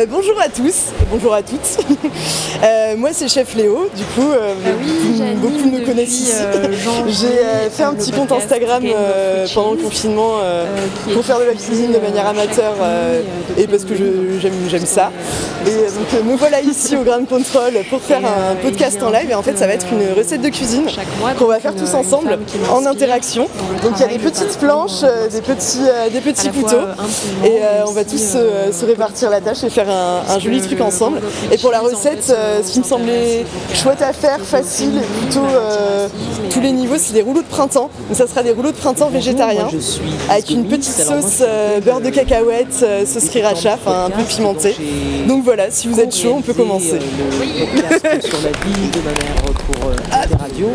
Bah, bonjour à tous, bonjour à toutes. Euh, moi c'est Chef Léo, du coup euh, Ah oui, beaucoup, me connaissent ici. euh, J'ai fait un petit compte Instagram euh, pendant le confinement euh, pour faire de la cuisine de manière amateur et parce que j'aime ça. Et donc me voilà ici au Grand Control pour faire un podcast en live et en fait ça va être une recette de cuisine qu'on va faire tous ensemble en interaction. Donc il y a des petites planches, des petits, des petits couteaux et on va tous se répartir la tâche et faire un, joli truc le ensemble. Et pour la recette, euh, ce qui me semblait chouette à faire, facile, et plutôt euh, tous les niveaux, c'est des rouleaux de printemps. Donc ça sera des rouleaux de printemps végétariens avec une petite sauce euh, beurre de cacahuète, sauce sriracha, enfin un peu pimentée. donc voilà, si vous êtes chaud, on peut commencer. sur la vie de ma mère pour Arte Radio.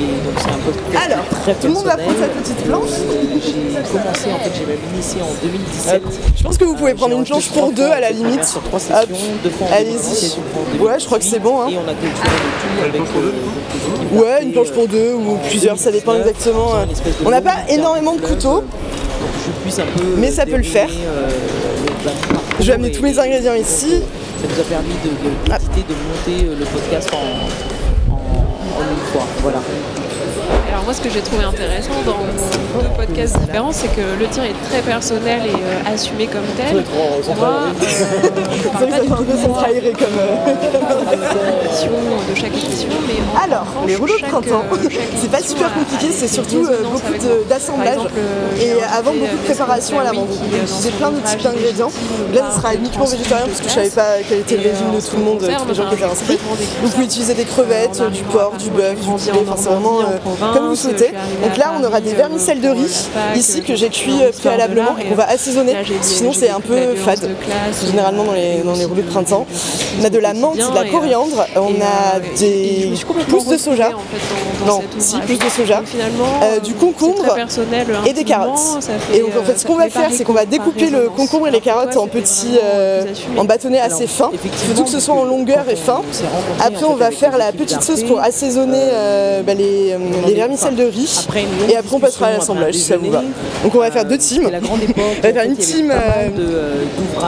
Et donc c'est un podcast Alors, très tout le monde va prendre sa petite planche. J'ai commencé, en fait, j'ai même initié en 2017. Je pense que vous pouvez prendre une planche pour deux à la limite. Sur trois Hop, sessions, deux fois en allez-y. 2017, une fois en Ouais, je crois que c'est bon, hein. Et on a clôturé le tout avec euh, donc, les équipes Ouais, d'Arte, une planche euh, pour deux ou plusieurs, ça dépend 2019, exactement. de On n'a pas énormément de couteaux. euh, donc je puisse un peu Mais ça peut le faire. euh, Je vais amener tous les ingrédients ici. euh, Ça nous a permis de, de, de monter euh, le podcast en, en, en une fois. Voilà. Moi ce que j'ai trouvé intéressant dans vos deux podcasts différents, c'est que le tien est très personnel et euh, assumé comme tel. Moi, euh, je C'est parle pas du fait un tout de moi, comme. euh, de chaque émission, mais Alors, les rouleaux de printemps, euh, c'est pas super compliqué, c'est surtout euh, beaucoup d'assemblage. Euh, Et j'ai avant beaucoup de euh, préparation à euh, j'utilisais dans plein de types d'ingrédients. Là, ce sera uniquement végétarien parce que je savais pas quel était le régime de euh, tout le monde, tous les gens qui étaient inscrits. vous pouvez utiliser des crevettes, du porc, du bœuf, du poulet, en enfin c'est vraiment euh, comme vous souhaitez. Donc là, on aura des euh, vermicelles de pour riz ici que euh, j'ai cuit euh, préalablement et qu'on va assaisonner. Sinon, c'est un peu fade. Généralement dans euh, les, dans les aussi rouleaux de printemps. On a de la menthe, de la et, euh, coriandre, on a euh, je des pousses de soja. Non, si, pousses de soja. Euh, du euh, concombre personnel, et des carottes. Et donc en euh, fait ce qu'on va faire c'est qu'on va découper le concombre et les carottes en petits euh, en bâtonnets assez fins. Il faut que ce soit en longueur et fin. Après on va faire la petite sauce pour assaisonner euh, bah, les, euh, les vermicelles de riz. Après une longue Et après on passera à l'assemblage si ça vous va. Donc on va faire deux teams. c'était la grande époque. On va faire une team euh, de, euh,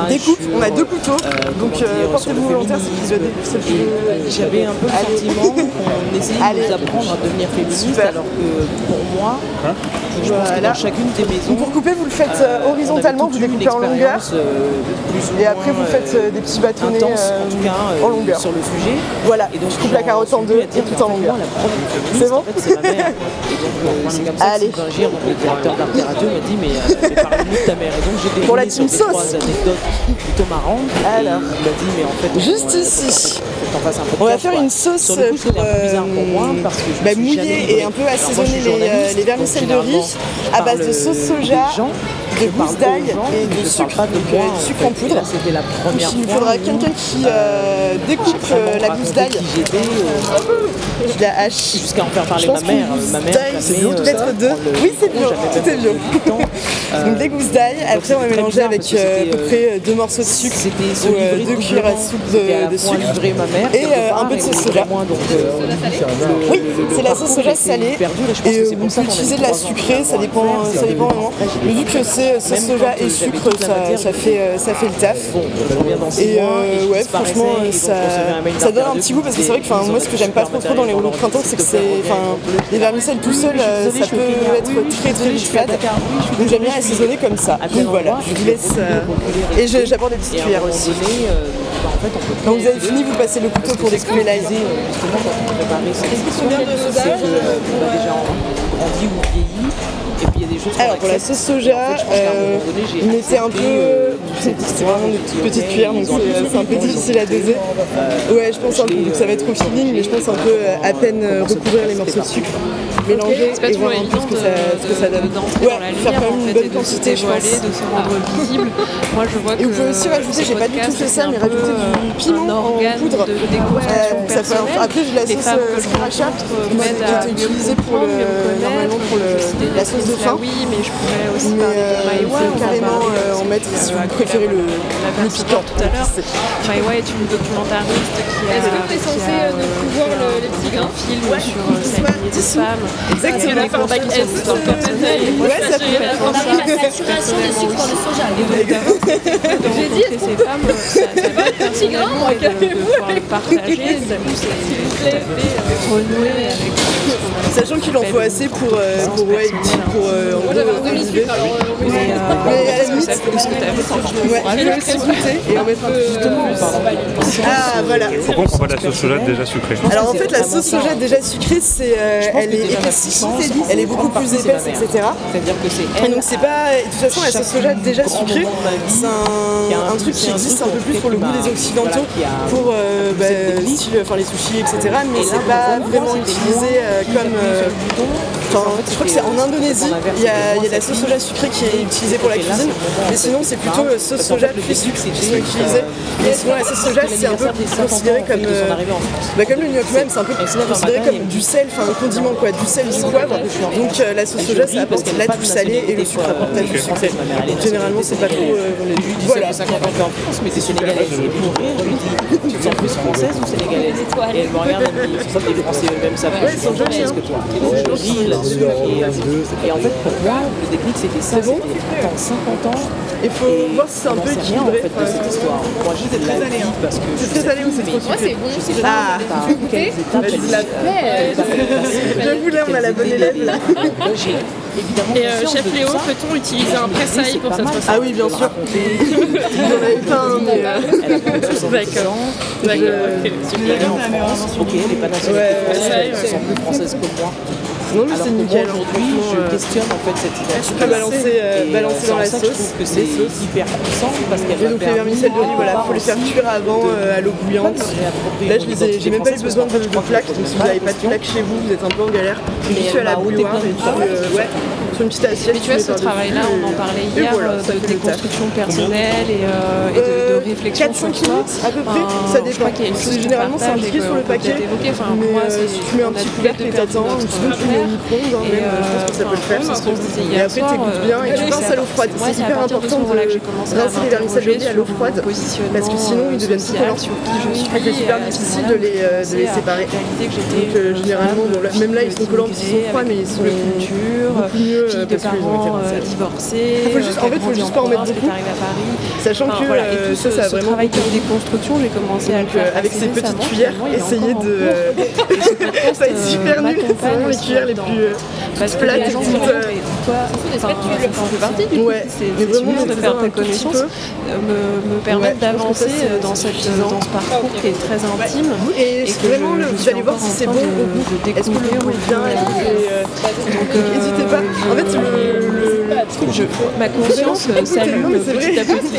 découpe. On a deux couteaux. euh, Donc euh, dire, portez-vous le volontaire c'est féminisme. plus j'avais un peu le Allez. sentiment qu'on essayait Allez. de nous apprendre à devenir féministe, Super. alors que pour moi, je pense que dans chacune des maisons, Donc pour couper vous le faites horizontalement, vous découpez en longueur. Et après vous faites des petits bâtonnets en tout cas, en longueur. sur le sujet. Voilà, Et donc, je coupe la carotte en deux et dire tout en longueur. C'est bon en fait, c'est comme ça Allez. que donc le directeur d'Arte Radio, m'a dit Mais, euh, mais parle-nous de ta mère. Et donc, j'ai Pour la team trois sauce. anecdotes plutôt marrantes. Alors. Et il m'a dit Mais en fait, Juste ici. On va faire quoi. une sauce Sur le coup, pour c'était un peu bizarre pour moi euh, parce que je me bah, livré. et un peu assaisonner les, euh, les vermicelles de riz à base de parle, sauce soja, de je parle gousse d'ail et de sucre, de euh, sucre en poudre. C'était la première Il faudra quelqu'un qui euh, découpe euh, la gousse d'ail, qui euh, la hache. jusqu'à en faire parler ma mère. Ma mère, c'est bio, euh, peut-être deux. Oui, c'est bio, tout est bio. Euh, Donc les gousses d'ail, après on va mélanger avec euh, à peu euh, près deux morceaux de sucre ou euh, deux cuillères à soupe de, sucre. livrer ma mère Et, euh, un peu de sauce soja. euh, Oui, c'est la sauce soja salée. et euh, vous mis de la sucrée, ça dépend, vraiment. en 2013, Mais vu que c'est euh, soja et euh, j'avais sucre, ça, fait, euh, ça fait le taf. Bon, je reviens dans six Et mois, euh, et ouais, franchement, et ça, ça donne un petit goût parce que c'est vrai que moi ce que j'aime pas trop trop dans les rouleaux de printemps, c'est que c'est, enfin, les vermicelles tout seuls, euh, ça peut être très très fade. Donc j'aime bien assaisonner comme ça. Donc voilà, je vous laisse. Et j'apporte des petites Et cuillères aussi. bah, Quand vous avez fini, vous passez le couteau pour découper l'ail. c'est qu'on a déjà grandi Alors pour la sauce soja, euh, j'ai mettez un peu. euh, C'est c'est vraiment des toutes petites cuillères, donc ont c'est c'est un peu difficile à doser. Ouais, je pense un peu, donc ça va être au feeling, mais je pense un peu euh, à peine euh, recouvrir les morceaux de sucre, mélanger C'est pas et toujours évident ce que ça, ce que ça de, donne. de, d'entrer dans la Ouais, faire lumière en une fait, et bonne de se quantité, je dévoiler, pense. de se rendre visible. Moi je vois que Et vous pouvez aussi rajouter, j'ai pas du tout fait ça, mais rajouter du euh, piment en poudre. de Euh, après, j'ai la sauce euh, sriracha, qui était utilisée pour normalement pour le, Je citais la sauce de fin. Oui, mais je pourrais aussi parler de euh, carrément euh, en mettre si euh, vous préférez le, piquant. tout à l'heure. Maïwa est une documentariste qui a Est-ce que tu es qui censé a, euh, ne euh, plus voir fait le- un- les petits grains un film Ouais, sur euh, soit la Exactement. Un bac S personnel. Ouais, ça peut être On arrive à saturation de sucre dans le soja. J'ai dit, ça, ça va personnellement et de, de pouvoir le partager, du coup, c'est renouer avec Sachant qu'il en faut assez pour, euh, pour, ouais, pour euh, en gros, euh. Mais, Mais à la limite, ça fait ce que t'as fait. ouais, je vais goûter et en mettre un peu. Ah voilà. Pourquoi on prend pas de la sauce soja déjà sucrée Alors en fait la sauce soja déjà sucrée c'est euh, elle est elle est beaucoup plus épaisse etc. C'est-à-dire que c'est Et elle. donc c'est pas. De toute façon la sauce soja déjà sucrée c'est un, un truc qui existe un peu plus pour le goût des occidentaux pour euh, bah, enfin les sushis etc. Mais c'est pas vraiment utilisé euh, comme. Enfin, je crois que c'est en Indonésie, il y, a, il y a de la sauce soja sucrée qui est utilisée pour la cuisine, mais sinon c'est plutôt euh, sauce soja puis sucre qui sont utilisés. Et sinon la sauce soja c'est un peu considéré comme, euh, bah, comme le gnocchi même, c'est un peu considéré comme du sel, enfin un condiment quoi, du sel, du poivre. Donc euh, la sauce soja ça apporte la tout salé et le sucre apporte la tout sucré. Donc, généralement c'est pas trop. euh, Voilà. voilà. 50 ans en France, mais lui dis, tu te sens plus française ou sénégalaise? Et elle me regarde, elle me dit, c'est ça que les Français eux-mêmes savent. Est-ce que toi Et en fait, pour moi, le déclic c'était ça. bon en 50 ans. Il faut voir si c'est un peu rien en équilibré. fait de cette histoire? Moi, je la vis parce que C'est très salé ou c'est trop sucré bon, c'est Ah, est je voulais, on a la bonne élève là. J'ai Et euh, chef de Léo, peut-on utiliser un pressail pour cette recette Ah oui, bien sûr. J'en avais pas un, mais. euh, Elle a plus de 70 ans. D'accord, Euh, ok. Elle est en France. Ok, elle n'est pas ouais, elle française que moi. Non, mais c'est nickel. hein, aujourd'hui, je euh, questionne en fait cette identité. Tu peux balancer, euh, balancer dans la que je sauce. trouve que c'est hyper puissant parce qu'elle va donc les vermicelles de riz, voilà, faut les faire cuire avant euh, à l'eau bouillante. Là, je les ai, j'ai même pas eu besoin de, plaques, donc si vous n'avez pas de plaques chez vous, vous êtes un peu en galère. Je suis à la bouilloire plein et euh, ouais, une petite assiette. Mais tu vois, ce travail-là, on en parlait hier, voilà, euh, de fait le taf. déconstruction personnelle et, euh, et de, de Euh, réflexion 4-5 sur soi. minutes à peu près, Enfin, ça Je crois dépend. qu'il y a une chose qu'on Généralement, c'est indiqué sur le paquet. Enfin, Mais moi, tu mets un petit couvercle et t'attends, notre sinon tu mets au micro-ondes, je pense que ça peut le faire. Et après, soir. t'écoutes bien et tu rinces à l'eau froide. C'est hyper important moment-là que j'ai de rincer les vermicelles de à l'eau froide. Parce que sinon, ils deviennent tout je. Et c'est super difficile de les, séparer. Donc, généralement, même là, ils sont collants parce qu'ils sont froids, mais ils sont beaucoup mieux, fille euh, de parents euh, divorcés. Faut juste- euh, en fait, a faut juste pas en mettre beaucoup. à Paris. Sachant Enfin, que voilà, et euh, tout ça, ce, ça a ce vraiment travail de déconstruction, j'ai commencé à le faire avec ces petites cuillères, il essayer de. Ça va être super nul, c'est vraiment les cuillères les plus Parce que euh, demandent, mais toi, enfin, ça en fait partie du Ouais, c'est vraiment, de faire ta connaissance, euh, me, me permettre d'avancer euh, dans, cette, dans ce parcours qui est très intime. Et, vraiment, vous allez voir si c'est bon au de Est-ce que le goût est bien euh, Donc, Donc n'hésitez pas. En fait, le, le- je, ma conscience euh, s'allume petit vrai. à petit.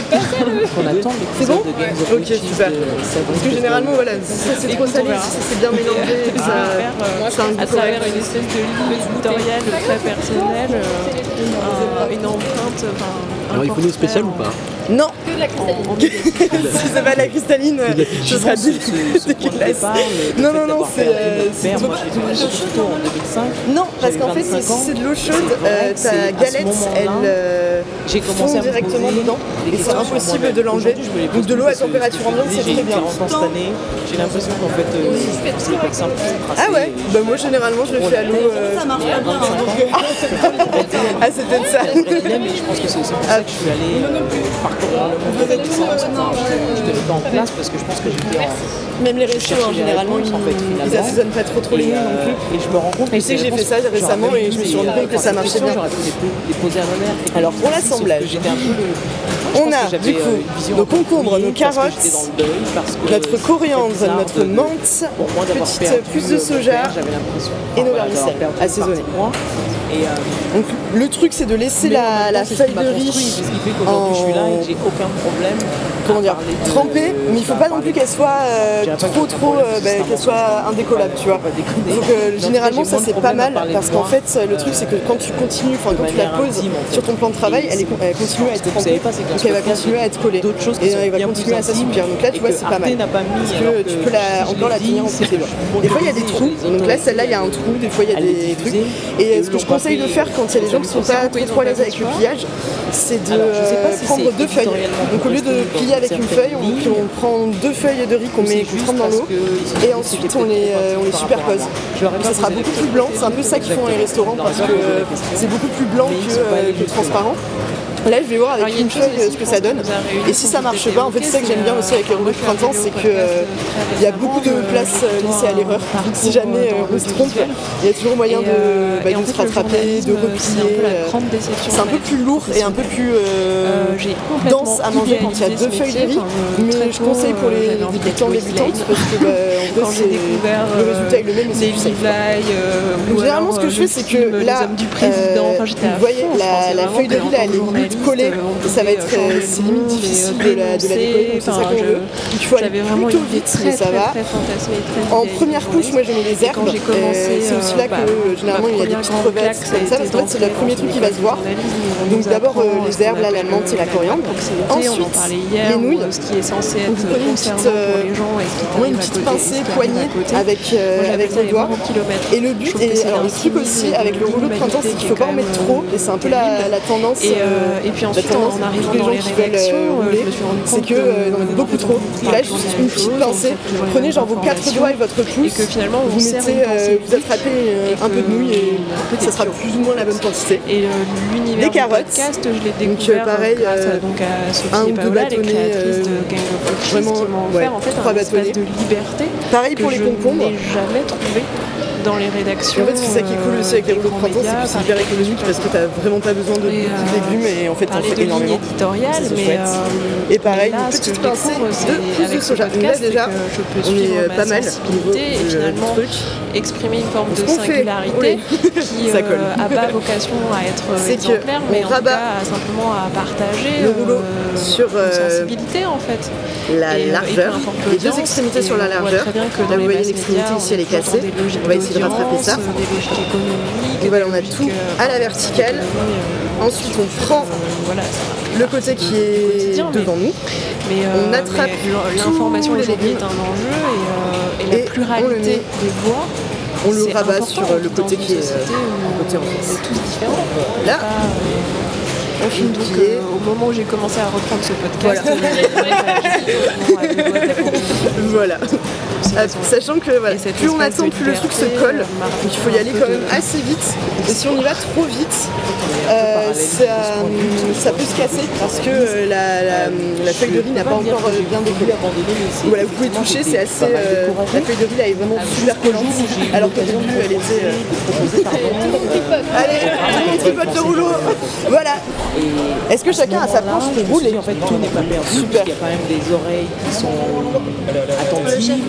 attend C'est bon de Ok, super. de Sabrina Parce que généralement, voilà, ça c'est trop salé, ça c'est bien mélangé, et que ça, euh, à goût travers une espèce de ligne éditoriale très personnelle, euh, un- une empreinte. Alors il faut une spéciale ou pas Non, en- en- si c'est pas la cristalline, ce sera de dégueulasse. Non, non, non, c'est. euh, moi j'ai en 2005. Non, parce qu'en fait, 25 si c'est de l'eau chaude, euh, que ta galette, moment-là, elle euh, J'ai commencé à me directement poser dedans. Et c'est impossible de l'enlever. Donc de l'eau à température ambiante, c'est très bien. 40 ans cette année, j'ai l'impression qu'en fait, euh, c'est hyper simple. Ah ouais euh, Bah moi généralement je le fais à l'eau. euh, Ça marche pas bien. Ah c'était de ça. je pense que c'est aussi pour ça que je suis allé parcourir le monde. Enfin, je te mets pas en place parce que je pense que j'étais en Même les restos, hein, généralement, ils, assaisonnent pas trop trop les non euh, plus. et je me rends compte que j'ai fait ça récemment et je me suis rendu compte que ça marchait bien. J'aurais pu les poser à ma mère. Alors, pour l'assemblage, on a, du coup, euh, nos concombres, nos carottes, deuil, Notre coriandre, notre menthe, d'avoir petite pousse de soja père, et nos vermicelles assaisonnées. Et, euh, Donc le truc c'est de laisser en la, la feuille de riz j'ai aucun problème. Comment dire, trempée, mais il faut pas non plus qu'elle soit euh, trop trop, euh, bah, c'est qu'elle soit indécollable, tu vois. Donc euh, généralement ça c'est pas mal parce qu'en fait le truc c'est que quand tu continues, enfin quand tu la poses sur ton plan de travail, elle, est, elle continue à être trempée, donc elle va continuer à être collée d'autres choses qui et elle va continuer à intimes s'assouplir. Donc là tu vois c'est pas mal. Parce que tu peux la, encore la tenir en dit, c'est côté que droit. je suis Des fois il y a des trous, donc là celle-là il y a un trou, des fois il y a des trucs. Et ce que je conseille de faire quand il y a des gens qui sont pas trop à l'aise avec le pliage, c'est de Alors, je sais pas euh, si prendre deux feuilles. Donc au lieu de plier avec une feuille, on, prend deux feuilles de riz qu'on met, qu'on dans l'eau et ensuite on les, euh, on les superpose. Donc ça sera beaucoup plus blanc, c'est un peu ça qu'ils font dans les restaurants parce que euh, c'est beaucoup plus blanc que, transparent. Là, je vais voir avec une feuille euh, ce que ça donne. Et si ça marche pas, en fait, c'est ça que j'aime bien aussi avec les rouleaux de printemps, c'est que euh, il y a beaucoup de place euh, laissée à l'erreur. Si jamais euh, on se trompe, il y a toujours moyen de, bah, se rattraper, de replier. euh, C'est un peu plus lourd et un peu plus euh, dense à manger quand il y a deux feuilles de riz. Mais je conseille pour les débutants débutantes parce que bah, en vrai, le résultat est le même et c'est plus euh, généralement, ce que euh, je fais, c'est que là, euh, vous voyez, la, feuille de riz, elle est que collée, journaliste, et ça va être, on euh, c'est limite difficile le de la, de la décoller, donc c'est ça qu'on veut. Il faut aller plutôt vite, mais ça va. En première couche, moi je mets les herbes. j'ai Euh, c'est aussi là euh, que bah, euh, généralement il y a des petites crevettes comme ça, parce fait c'est le premier truc qui va se voir. Donc d'abord euh, les herbes, là, la menthe et la coriandre. Ensuite, les nouilles. ou ce qui est censé être conservant pour euh, les gens et une petite pincée poignée avec, euh, le les doigt. bons kilomètres. Et le but, que et c'est alors le truc aussi avec le rouleau de printemps, c'est qu'il ne faut pas en mettre trop, et c'est un peu la, la tendance. Euh, euh, et puis ensuite, en arrivant dans gens les rédactions, euh, euh, je me suis rendu c'est compte que euh, beaucoup trop. Là, juste une petite pincée, prenez genre vos quatre doigts et votre pouce, que finalement, vous mettez, euh, vous attrapez euh, et un peu de nouilles et ça sera plus ou moins la bonne quantité. Et euh, l'univers Des podcast, je l'ai découvert euh, pareil, euh, donc, à Sophie un et ou deux Paola, les bâtonnets, créatrices de euh, Gang of Witches, vraiment, qui m'ont offert en fait trois un espace bâtonnets. de liberté Pareil pour les je concombres. n'ai jamais trouvé dans les rédactions. En fait, c'est ça qui est cool aussi avec les rouleaux de printemps, c'est que c'est hyper économique parce que t'as vraiment pas besoin de Et, beaucoup de euh, légumes et en fait t'en fais énormément. éditoriale, c'est mais, chouette. euh, Et pareil, une petite pincée de pouces de soja. Là déjà, on est euh, pas mal au et euh, finalement exprimer une forme de singularité qui n'a pas vocation à être exemplaire, mais en tout cas simplement à partager le rouleau euh, sur, euh, sensibilité en fait. La euh, largeur, les deux extrémités sur la largeur. Là vous voyez l'extrémité ici elle est cassée. On va essayer de rattraper ça. Des voilà, on a tout euh, à la verticale. euh, Ensuite on prend euh, le côté qui est devant nous. Mais On attrape l'information aujourd'hui est un enjeu et, et la pluralité des voix. On le rabat sur, le côté qui est, côté en face. tous différents. Là, on finit donc, euh, au moment où j'ai commencé à reprendre ce podcast, Voilà. Ah, Sachant que voilà, plus on attend, plus le truc se colle. euh, Donc il faut y aller quand de- même assez vite. Et si on y va trop vite, euh, ça, ça peut se casser parce que euh, la, la, la feuille de riz n'a pas encore euh, bien décollé. Voilà, vous pouvez toucher, c'est assez. euh, la feuille de riz là est vraiment super collante. Alors qu'au début elle était. euh, Allez, tout le monde tripote le rouleau. Voilà. Est-ce que chacun a sa planche pour rouler En fait, tout n'est pas perdu. Super. qu'il y a quand même des oreilles qui sont attentives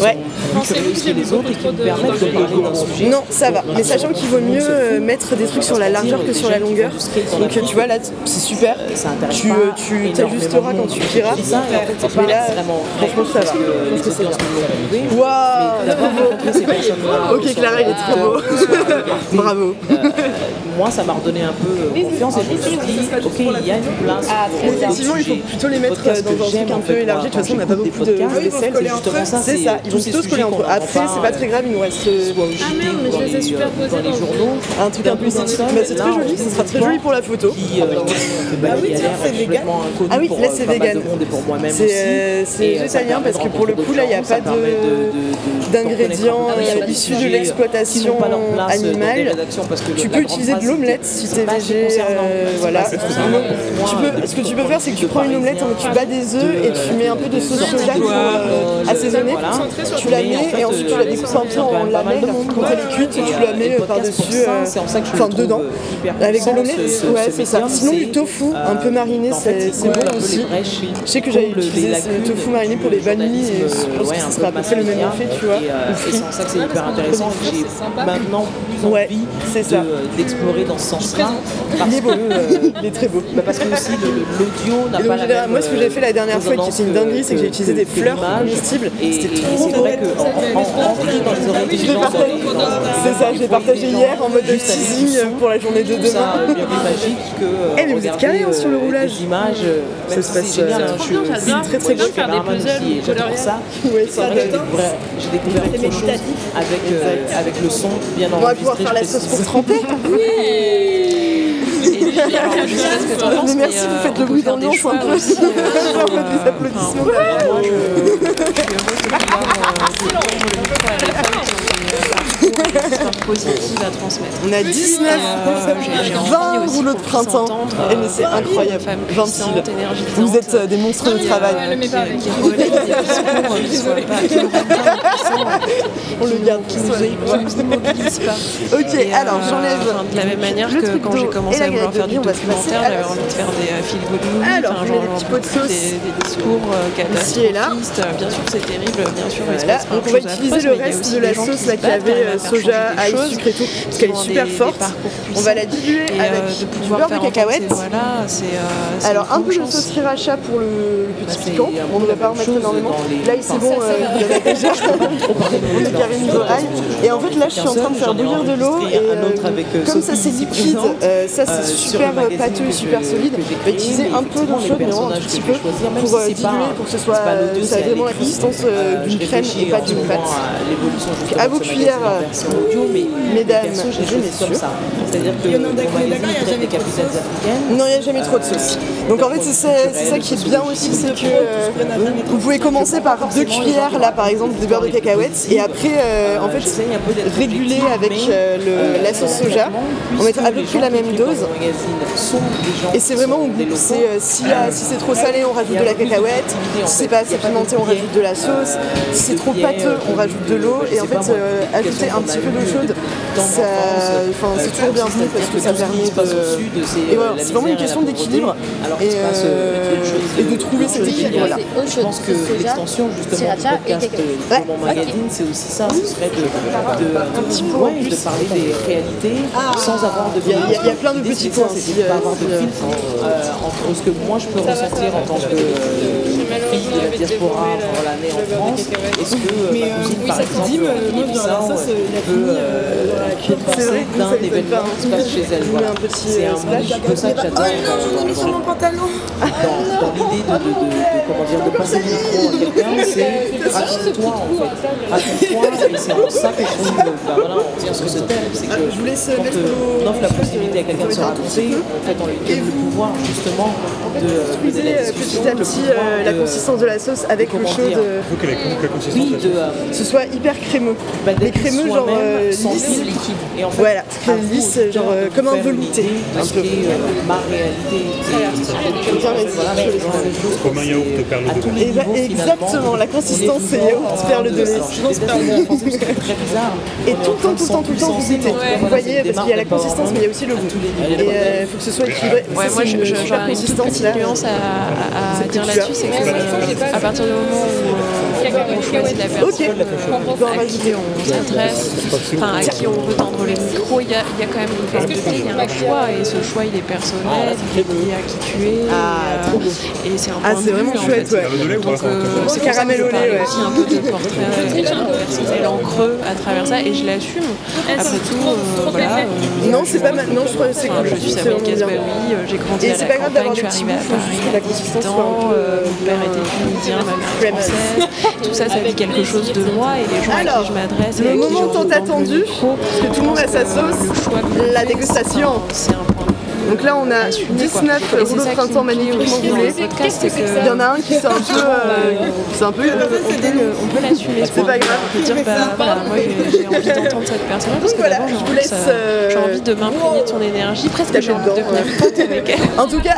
Ouais. que les autres et qui nous permettent de parler d'un sujet. Non, ça va. Mais sachant qu'il vaut mieux euh, mettre des trucs sur la largeur que sur la longueur. Donc euh, tu vois là, c'est super. Tu, euh, tu t'ajusteras quand tu c'est Mais là, franchement, ça va. Je pense que c'est bien. Waouh Ok, Clara, il est trop beau. Bravo. Moi, ça m'a redonné un peu confiance et je me suis dit, ok, il y a une place. Mais effectivement, il faut plutôt les mettre dans un truc un peu élargi. De toute façon, on n'a pas beaucoup de vaisselle. c'est justement ça, C'est ça, ils vont tous coller entre eux. Après, c'est pas très grave, il nous reste euh, au JT ou dans les, euh, dans les journaux. un truc un peu esthétique. Bah, c'est très joli, ce sera très joli pour la photo. Euh, bah, qui a l'air complètement inconnu Ah oui, là, c'est vegan. C'est, c'est ça permet parce que pour le coup, là, il n'y a pas ça de- d'ingrédients issus de sur des sujets l'exploitation animale. rédactions parce que Tu peux utiliser de l'omelette si t'es végé. euh, voilà. ce que tu peux faire, c'est que tu de prends une omelette, Parisien, tu bats des œufs et tu mets un peu de sauce soja pour euh, assaisonner. Tu la mets et ensuite tu la découpes un peu en lamelles. Quand elle est cuite, tu la mets euh, par-dessus, euh, enfin dedans, avec de l'omelette. Ouais, c'est ça. Sinon, du tofu un peu mariné, c'est c'est bon aussi. Je sais que j'avais utilisé ce tofu mariné pour les vanilles et je pense que ce sera à peu près le même effet, tu vois. Et, euh, et c'est en ça que c'est hyper intéressant. J'ai maintenant plus Ouais, envie c'est ça. de- d'explorer dans ce sens-là. Parce Il est beau, euh, il est très beau. bah parce que aussi l'audio n'a pas la même moi, ce que j'ai fait la dernière fois, qui était une dinguerie, c'est que j'ai utilisé des fleurs comestibles. Et, C'était trop c'est beau. vrai que dans les oreilles des gens, dans- C'est ça, je l'ai partagé hier en mode teasing pour la journée de demain. euh, Eh, mais vous êtes carré, hein, sur le euh, roulage. images. euh, Ça même se si passe, c'est euh, C'est très, très Faire des puzzles ça. C'est j'ai découvert, découvert autre chose avec, euh, avec le son bien On va pouvoir enregistré. faire la sauce pour tremper. Mais merci, vous euh, faites le bruit faire des d'ambiance un choix peu. euh, des euh, applaudissements enfin, derrière. Moi, je, je suis heureuse de pouvoir euh, rendre le micro à des femmes qui ont des euh, parcours et positives à transmettre. On a 19, Euh, j'ai- j'ai envie 20 aussi rouleaux de printemps. entendre, Eh, mais c'est euh, incroyable. des femmes 20 puissantes, énergisantes, Vous êtes euh, des monstres de travail. euh, qui, qui relaient des discours qui soient pas qui nous rendent pas impuissants, On le garde qui nous, immobilisent pas. Ok, Et, alors euh, j'enlève. de la même manière que quand j'ai commencé et à vouloir faire du riz, on va se passer documentaire, à la j'avais envie de faire des euh, feel good movies, des discours euh, Ici et là. catastrophistes. Bien sûr, c'est terrible, bien sûr, il se passe on va utiliser le y reste de la sauce se là qui battent, avait euh, soja, changer et parce qui qu'elle est super des forte. On va la diluer Et, euh, avec de du beurre de cacahuète. c'est euh, Alors une un peu de sauce sriracha pour le, le petit c'est piquant. On ne va pas en mettre énormément. les- Là il c'est bon, il y en a déjà. On carré ail. Et en fait là je suis en train de faire bouillir de l'eau et euh, euh, comme ça c'est liquide, ça c'est super pâteux, que super solide. va utiliser un peu d'eau mais chaude, un petit peu pour diluer, pour que ce soit ça a vraiment la consistance d'une crème et pas d'une pâte. à vos cuillères, mesdames, je comme ça. C'est-à-dire que des capitales africaines. Non, il n'y a jamais trop de sauce. Donc en fait, c'est ça, qui est bien aussi, c'est que euh, vous pouvez commencer par deux cuillères, là par exemple, de beurre de cacahuètes, et après, euh, en fait, réguler avec euh, le- la sauce soja. On met à peu près la même dose. Et c'est vraiment au goût. Euh, si, euh, c'est trop salé, on rajoute de la cacahuète. Si c'est pas assez pimenté, on rajoute de la sauce. Si c'est trop pâteux, on rajoute de l'eau. Et en fait, euh, ajouter un petit peu d'eau chaude, ça, enfin, c'est toujours bienvenu parce que ça permet de. Et voilà, c'est vraiment une question d'équilibre et, euh, et de trouver cet équilibre-là. Je pense que l'extension justement du podcast euh, de mon magazine, c'est aussi ça, ce serait de, de, un petit peu ouais, de parler des réalités sans avoir de Il y a- plein de petits points c'est de pas euh, avoir de filtre euh, entre ce que moi je peux ressentir en tant que euh, fille de la diaspora pendant l'année en France. et ce que euh, ma cousine par exemple peut euh, peut penser que d'un événement qui se passe chez elle. C'est euh, un petit peu ça que j'adore dans, dans, dans, dans, dans l'idée de, de, de, comment dire, de passer le micro à quelqu'un, c'est raconte-toi en fait. Raconte-toi et c'est en ça que je trouve bah, voilà, on tient sur ce thème, c'est que Ah, quand euh, on offre la possibilité à quelqu'un de se raconter, en fait on lui donne le pouvoir justement de, la euh, discussion, petit à le petit pouvoir euh, la de- consistance de la sauce avec l'eau comment chaude, dire, euh, Il faut que la, que la consistance oui, de de, la euh, que ce soit hyper crémeux. bah, Mais crémeux, genre euh, sans lisse. liquide. Et en fait, Voilà, vous, lisse, genre euh, de comme un velouté. de Un peu. euh, ma réalité. Comme un yaourt perle de lait. exactement, la consistance, On est c'est yaourt, perle de lait. très. Et est tout le temps, tout le de temps, tout le temps, vous goûtez. Vous voyez, parce qu'il y a la consistance, mais il y a aussi le goût. Et il faut que ce soit équilibré. Moi je, une consistance petite là. nuance à, dire là-dessus, c'est que euh, à partir du moment où on choisit la personne à qui on s'adresse, enfin à qui on veut tendre les micros, il y a, il y a quand même une il y a un choix, et ce choix il est personnel, il est à qui tu es, Ah, et, euh, et c'est un Ah, c'est vraiment en chouette, fait. ouais. Donc, euh, C'est caramel je au lait, ouais. aussi un peu de portrait personnel en creux à travers ça, et je l'assume. Après tout, euh, voilà. euh, Non, c'est pas mal. Non, je crois que c'est cool. je suis bien. Casbaoui, j'ai grandi Et à c'est la pas grave d'avoir campagne, je des suis petits arrivée à Paris, ans, euh, mon père était tunisien, ma mère française. Tout ça, ça dit quelque chose de moi et les gens à Alors, qui je m'adresse. le à moment tant attendu, parce que tout le monde a sa sauce, la dégustation. Donc là, on a assumé, quoi. 19 Et c'est rouleaux de printemps magnifiquement roulés. Il y en a un qui est un peu. euh, C'est un peu. on peut peut l'assumer. ce C'est pas grave. On peut dire, bah, voilà, moi j'ai envie d'entendre cette personne parce que voilà, j'ai envie, laisse, que ça- euh, j'ai envie de m'imprégner de son énergie, presque j'ai envie de devenir pote avec elle. En tout cas,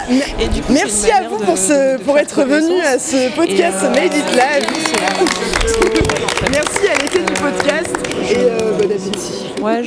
merci à vous pour, ce, pour être venu à ce podcast euh, Made It Live. Merci à l'été du podcast et euh, bon appétit. Ouais,